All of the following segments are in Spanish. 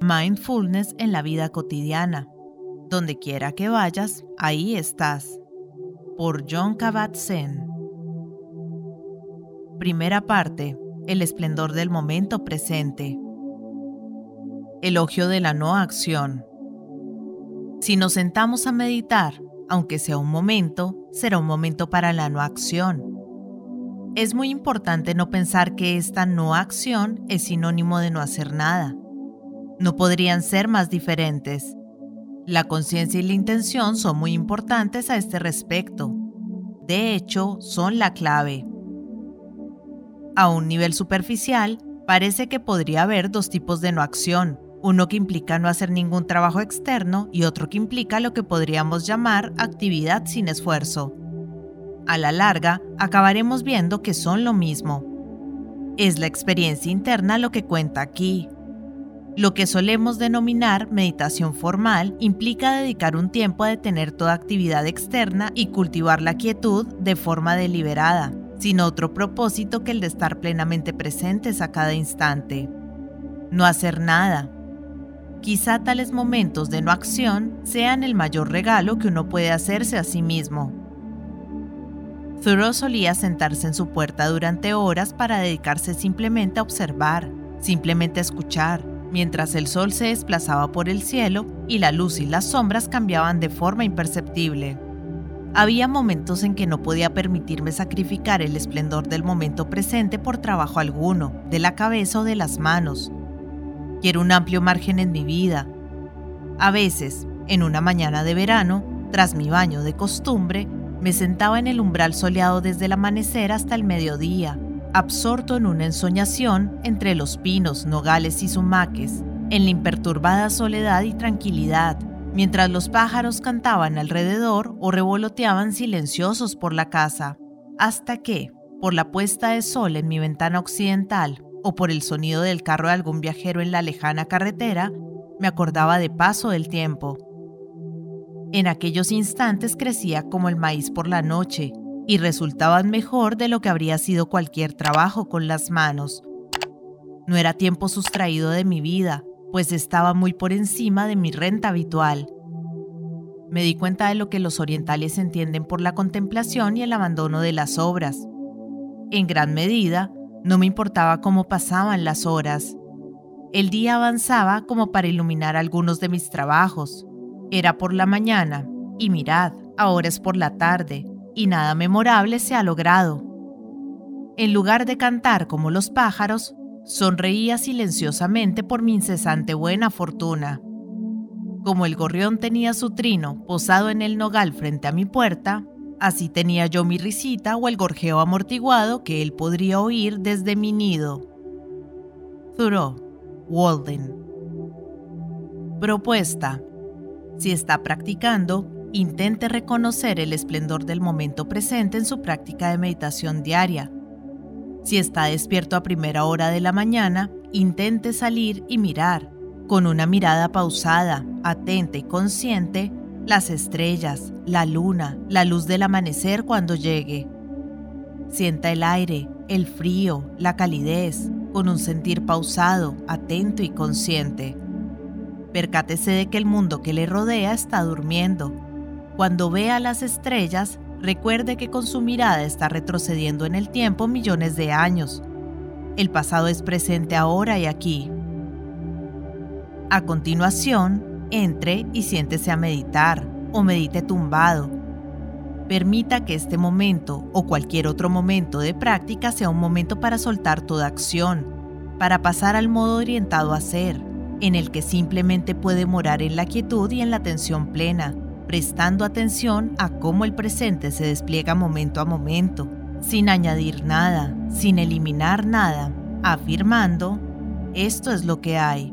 Mindfulness en la vida cotidiana. Donde quiera que vayas, ahí estás. Por John Kabat-Zinn. Primera parte. El esplendor del momento presente. Elogio de la no acción. Si nos sentamos a meditar, aunque sea un momento, será un momento para la no acción. Es muy importante no pensar que esta no acción es sinónimo de no hacer nada no podrían ser más diferentes. La conciencia y la intención son muy importantes a este respecto. De hecho, son la clave. A un nivel superficial, parece que podría haber dos tipos de no acción, uno que implica no hacer ningún trabajo externo y otro que implica lo que podríamos llamar actividad sin esfuerzo. A la larga, acabaremos viendo que son lo mismo. Es la experiencia interna lo que cuenta aquí, lo que solemos denominar meditación formal implica dedicar un tiempo a detener toda actividad externa y cultivar la quietud de forma deliberada, sin otro propósito que el de estar plenamente presentes a cada instante. No hacer nada. Quizá tales momentos de no acción sean el mayor regalo que uno puede hacerse a sí mismo. Thoreau solía sentarse en su puerta durante horas para dedicarse simplemente a observar, simplemente a escuchar, mientras el sol se desplazaba por el cielo y la luz y las sombras cambiaban de forma imperceptible. Había momentos en que no podía permitirme sacrificar el esplendor del momento presente por trabajo alguno, de la cabeza o de las manos. Quiero un amplio margen en mi vida. A veces, en una mañana de verano, tras mi baño de costumbre, me sentaba en el umbral soleado desde el amanecer hasta el mediodía, absorto en una ensoñación entre los pinos, nogales y sumaques, en la imperturbada soledad y tranquilidad, mientras los pájaros cantaban alrededor o revoloteaban silenciosos por la casa, hasta que, por la puesta de sol en mi ventana occidental o por el sonido del carro de algún viajero en la lejana carretera, me acordaba de paso del tiempo. En aquellos instantes crecía como el maíz por la noche, y resultaban mejor de lo que habría sido cualquier trabajo con las manos. No era tiempo sustraído de mi vida, pues estaba muy por encima de mi renta habitual. Me di cuenta de lo que los orientales entienden por la contemplación y el abandono de las obras. En gran medida, no me importaba cómo pasaban las horas. El día avanzaba como para iluminar algunos de mis trabajos. Era por la mañana, y mirad, ahora es por la tarde, y nada memorable se ha logrado. En lugar de cantar como los pájaros, sonreía silenciosamente por mi incesante buena fortuna. Como el gorrión tenía su trino posado en el nogal frente a mi puerta, así tenía yo mi risita o el gorjeo amortiguado que él podría oír desde mi nido. Thoreau, Walden. Propuesta. Si está practicando, Intente reconocer el esplendor del momento presente en su práctica de meditación diaria. Si está despierto a primera hora de la mañana, intente salir y mirar, con una mirada pausada, atenta y consciente, las estrellas, la luna, la luz del amanecer cuando llegue. Sienta el aire, el frío, la calidez, con un sentir pausado, atento y consciente. Percátese de que el mundo que le rodea está durmiendo cuando vea las estrellas, recuerde que con su mirada está retrocediendo en el tiempo millones de años. El pasado es presente ahora y aquí. A continuación, entre y siéntese a meditar o medite tumbado. Permita que este momento o cualquier otro momento de práctica sea un momento para soltar toda acción, para pasar al modo orientado a ser, en el que simplemente puede morar en la quietud y en la atención plena prestando atención a cómo el presente se despliega momento a momento, sin añadir nada, sin eliminar nada, afirmando, esto es lo que hay.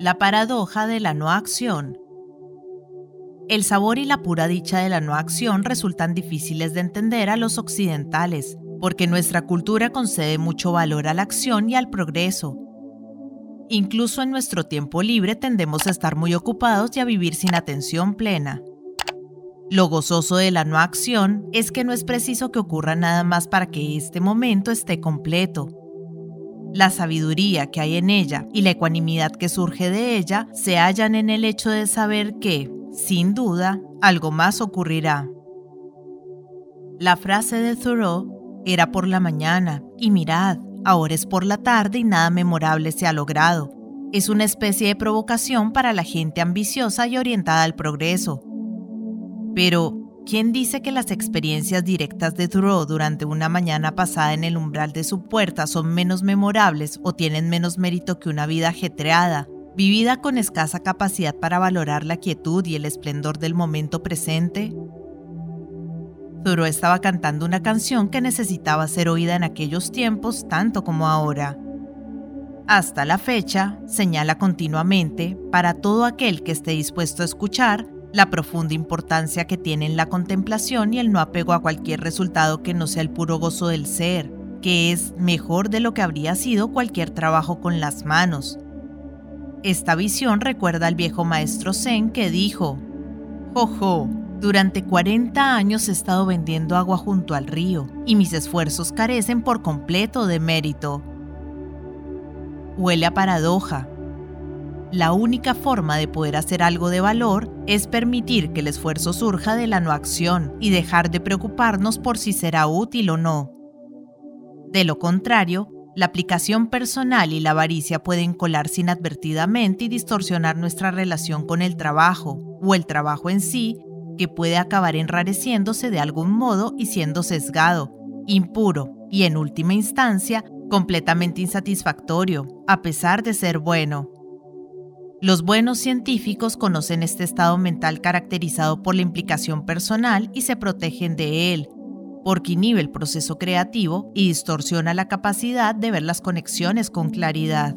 La paradoja de la no acción. El sabor y la pura dicha de la no acción resultan difíciles de entender a los occidentales, porque nuestra cultura concede mucho valor a la acción y al progreso, Incluso en nuestro tiempo libre tendemos a estar muy ocupados y a vivir sin atención plena. Lo gozoso de la no acción es que no es preciso que ocurra nada más para que este momento esté completo. La sabiduría que hay en ella y la ecuanimidad que surge de ella se hallan en el hecho de saber que, sin duda, algo más ocurrirá. La frase de Thoreau era por la mañana, y mirad, ahora es por la tarde y nada memorable se ha logrado. Es una especie de provocación para la gente ambiciosa y orientada al progreso. Pero, ¿quién dice que las experiencias directas de Thoreau durante una mañana pasada en el umbral de su puerta son menos memorables o tienen menos mérito que una vida ajetreada, vivida con escasa capacidad para valorar la quietud y el esplendor del momento presente? Thoreau estaba cantando una canción que necesitaba ser oída en aquellos tiempos tanto como ahora. Hasta la fecha, señala continuamente, para todo aquel que esté dispuesto a escuchar, la profunda importancia que tienen la contemplación y el no apego a cualquier resultado que no sea el puro gozo del ser, que es mejor de lo que habría sido cualquier trabajo con las manos, esta visión recuerda al viejo maestro Zen que dijo, Jojo, durante 40 años he estado vendiendo agua junto al río y mis esfuerzos carecen por completo de mérito. Huele a paradoja. La única forma de poder hacer algo de valor es permitir que el esfuerzo surja de la no acción y dejar de preocuparnos por si será útil o no. De lo contrario, la aplicación personal y la avaricia pueden colarse inadvertidamente y distorsionar nuestra relación con el trabajo o el trabajo en sí, que puede acabar enrareciéndose de algún modo y siendo sesgado, impuro y en última instancia completamente insatisfactorio, a pesar de ser bueno. Los buenos científicos conocen este estado mental caracterizado por la implicación personal y se protegen de él, porque inhibe el proceso creativo y distorsiona la capacidad de ver las conexiones con claridad.